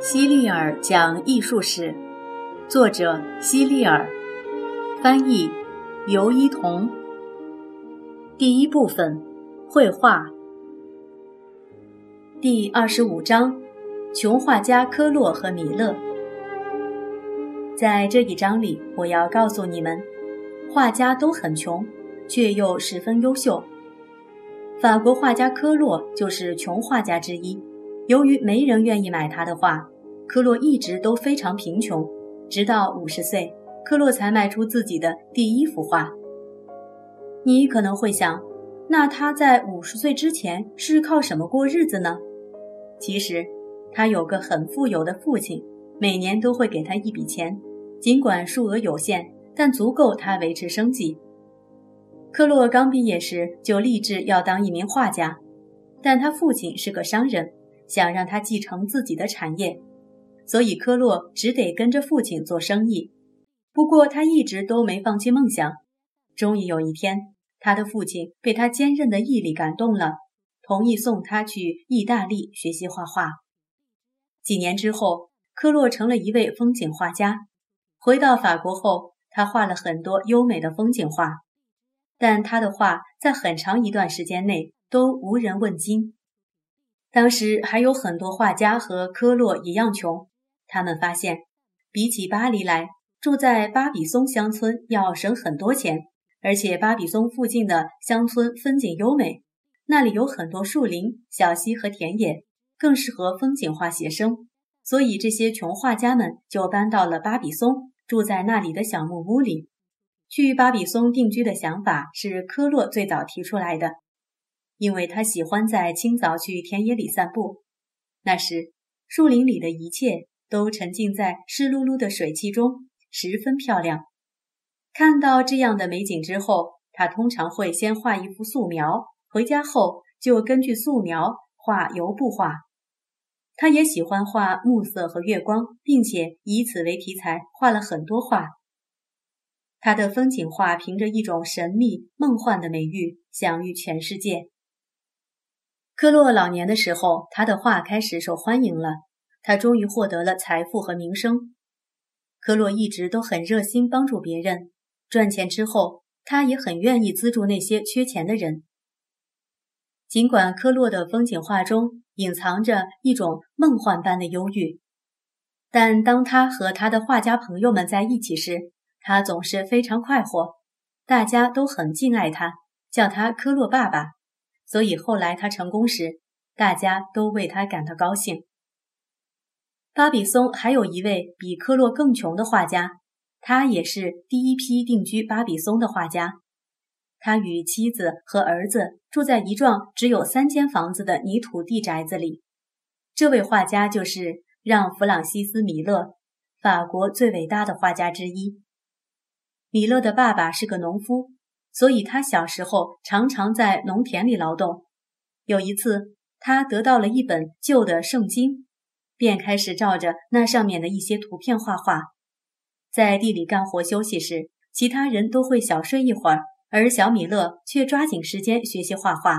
希利尔讲艺术史，作者希利尔，翻译尤一彤。第一部分，绘画。第二十五章，穷画家科洛和米勒。在这一章里，我要告诉你们，画家都很穷，却又十分优秀。法国画家科洛就是穷画家之一。由于没人愿意买他的画，科洛一直都非常贫穷。直到五十岁，科洛才卖出自己的第一幅画。你可能会想，那他在五十岁之前是靠什么过日子呢？其实，他有个很富有的父亲，每年都会给他一笔钱，尽管数额有限，但足够他维持生计。科洛刚毕业时就立志要当一名画家，但他父亲是个商人。想让他继承自己的产业，所以科洛只得跟着父亲做生意。不过他一直都没放弃梦想。终于有一天，他的父亲被他坚韧的毅力感动了，同意送他去意大利学习画画。几年之后，科洛成了一位风景画家。回到法国后，他画了很多优美的风景画，但他的画在很长一段时间内都无人问津。当时还有很多画家和科洛一样穷，他们发现，比起巴黎来，住在巴比松乡村要省很多钱，而且巴比松附近的乡村风景优美，那里有很多树林、小溪和田野，更适合风景画写生。所以这些穷画家们就搬到了巴比松，住在那里的小木屋里。去巴比松定居的想法是科洛最早提出来的。因为他喜欢在清早去田野里散步，那时树林里的一切都沉浸在湿漉漉的水汽中，十分漂亮。看到这样的美景之后，他通常会先画一幅素描，回家后就根据素描画油布画。他也喜欢画暮色和月光，并且以此为题材画了很多画。他的风景画凭着一种神秘梦幻的美誉，享誉全世界。科洛老年的时候，他的画开始受欢迎了。他终于获得了财富和名声。科洛一直都很热心帮助别人，赚钱之后，他也很愿意资助那些缺钱的人。尽管科洛的风景画中隐藏着一种梦幻般的忧郁，但当他和他的画家朋友们在一起时，他总是非常快活。大家都很敬爱他，叫他科洛爸爸。所以后来他成功时，大家都为他感到高兴。巴比松还有一位比科洛更穷的画家，他也是第一批定居巴比松的画家。他与妻子和儿子住在一幢只有三间房子的泥土地宅子里。这位画家就是让·弗朗西斯·米勒，法国最伟大的画家之一。米勒的爸爸是个农夫。所以他小时候常常在农田里劳动。有一次，他得到了一本旧的圣经，便开始照着那上面的一些图片画画。在地里干活休息时，其他人都会小睡一会儿，而小米勒却抓紧时间学习画画。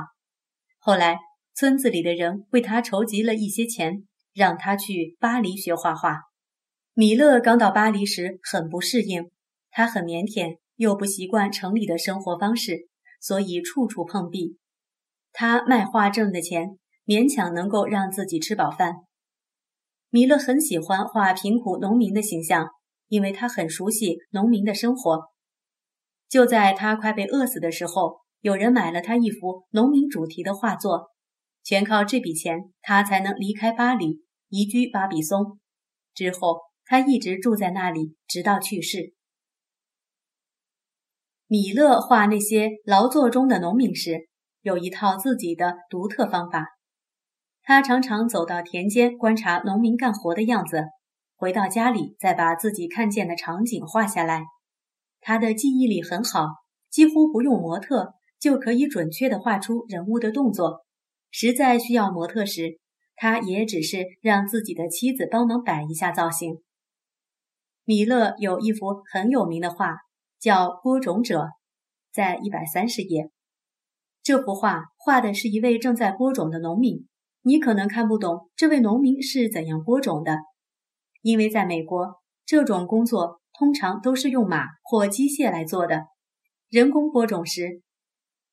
后来，村子里的人为他筹集了一些钱，让他去巴黎学画画。米勒刚到巴黎时很不适应，他很腼腆。又不习惯城里的生活方式，所以处处碰壁。他卖画挣的钱，勉强能够让自己吃饱饭。米勒很喜欢画贫苦农民的形象，因为他很熟悉农民的生活。就在他快被饿死的时候，有人买了他一幅农民主题的画作，全靠这笔钱，他才能离开巴黎，移居巴比松。之后，他一直住在那里，直到去世。米勒画那些劳作中的农民时，有一套自己的独特方法。他常常走到田间观察农民干活的样子，回到家里再把自己看见的场景画下来。他的记忆力很好，几乎不用模特就可以准确地画出人物的动作。实在需要模特时，他也只是让自己的妻子帮忙摆一下造型。米勒有一幅很有名的画。叫播种者，在一百三十页。这幅画画的是一位正在播种的农民。你可能看不懂这位农民是怎样播种的，因为在美国，这种工作通常都是用马或机械来做的。人工播种时，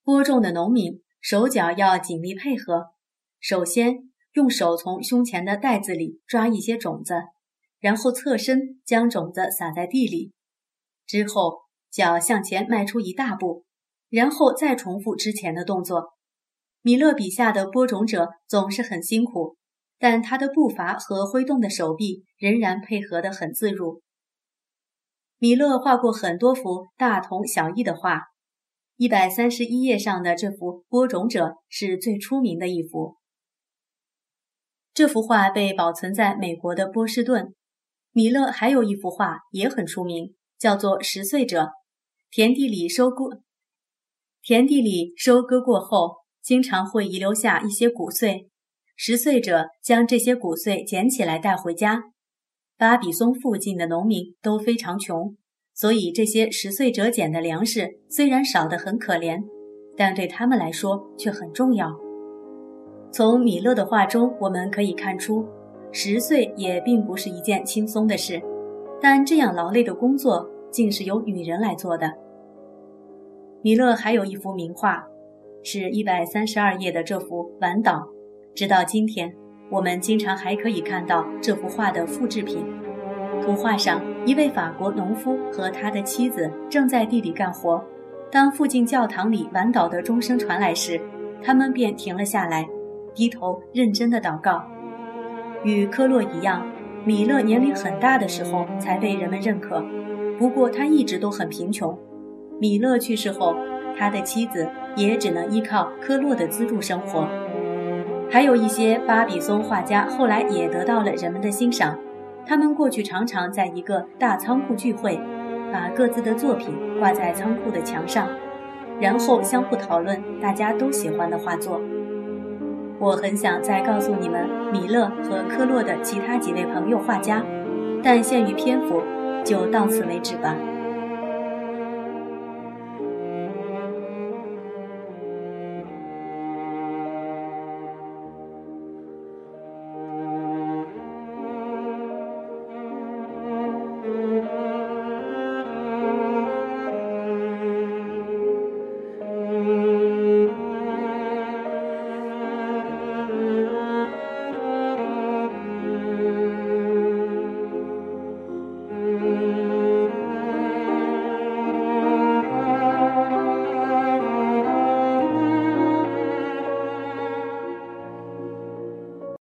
播种的农民手脚要紧密配合。首先，用手从胸前的袋子里抓一些种子，然后侧身将种子撒在地里，之后脚向前迈出一大步，然后再重复之前的动作。米勒笔下的播种者总是很辛苦。但他的步伐和挥动的手臂仍然配合得很自如。米勒画过很多幅大同小异的画，一百三十一页上的这幅《播种者》是最出名的一幅。这幅画被保存在美国的波士顿。米勒还有一幅画也很出名，叫做《十岁者》。田地里收割，田地里收割过后，经常会遗留下一些谷穗。拾穗者将这些谷穗捡起来带回家。巴比松附近的农民都非常穷，所以这些拾穗者捡的粮食虽然少得很可怜，但对他们来说却很重要。从米勒的画中，我们可以看出，拾穗也并不是一件轻松的事，但这样劳累的工作竟是由女人来做的。米勒还有一幅名画，是一百三十二页的这幅《晚岛》。直到今天，我们经常还可以看到这幅画的复制品。图画上，一位法国农夫和他的妻子正在地里干活。当附近教堂里晚祷的钟声传来时，他们便停了下来，低头认真的祷告。与科洛一样，米勒年龄很大的时候才被人们认可。不过他一直都很贫穷。米勒去世后，他的妻子也只能依靠科洛的资助生活。还有一些巴比松画家后来也得到了人们的欣赏。他们过去常常在一个大仓库聚会，把各自的作品挂在仓库的墙上，然后相互讨论大家都喜欢的画作。我很想再告诉你们米勒和科洛的其他几位朋友画家，但限于篇幅，就到此为止吧。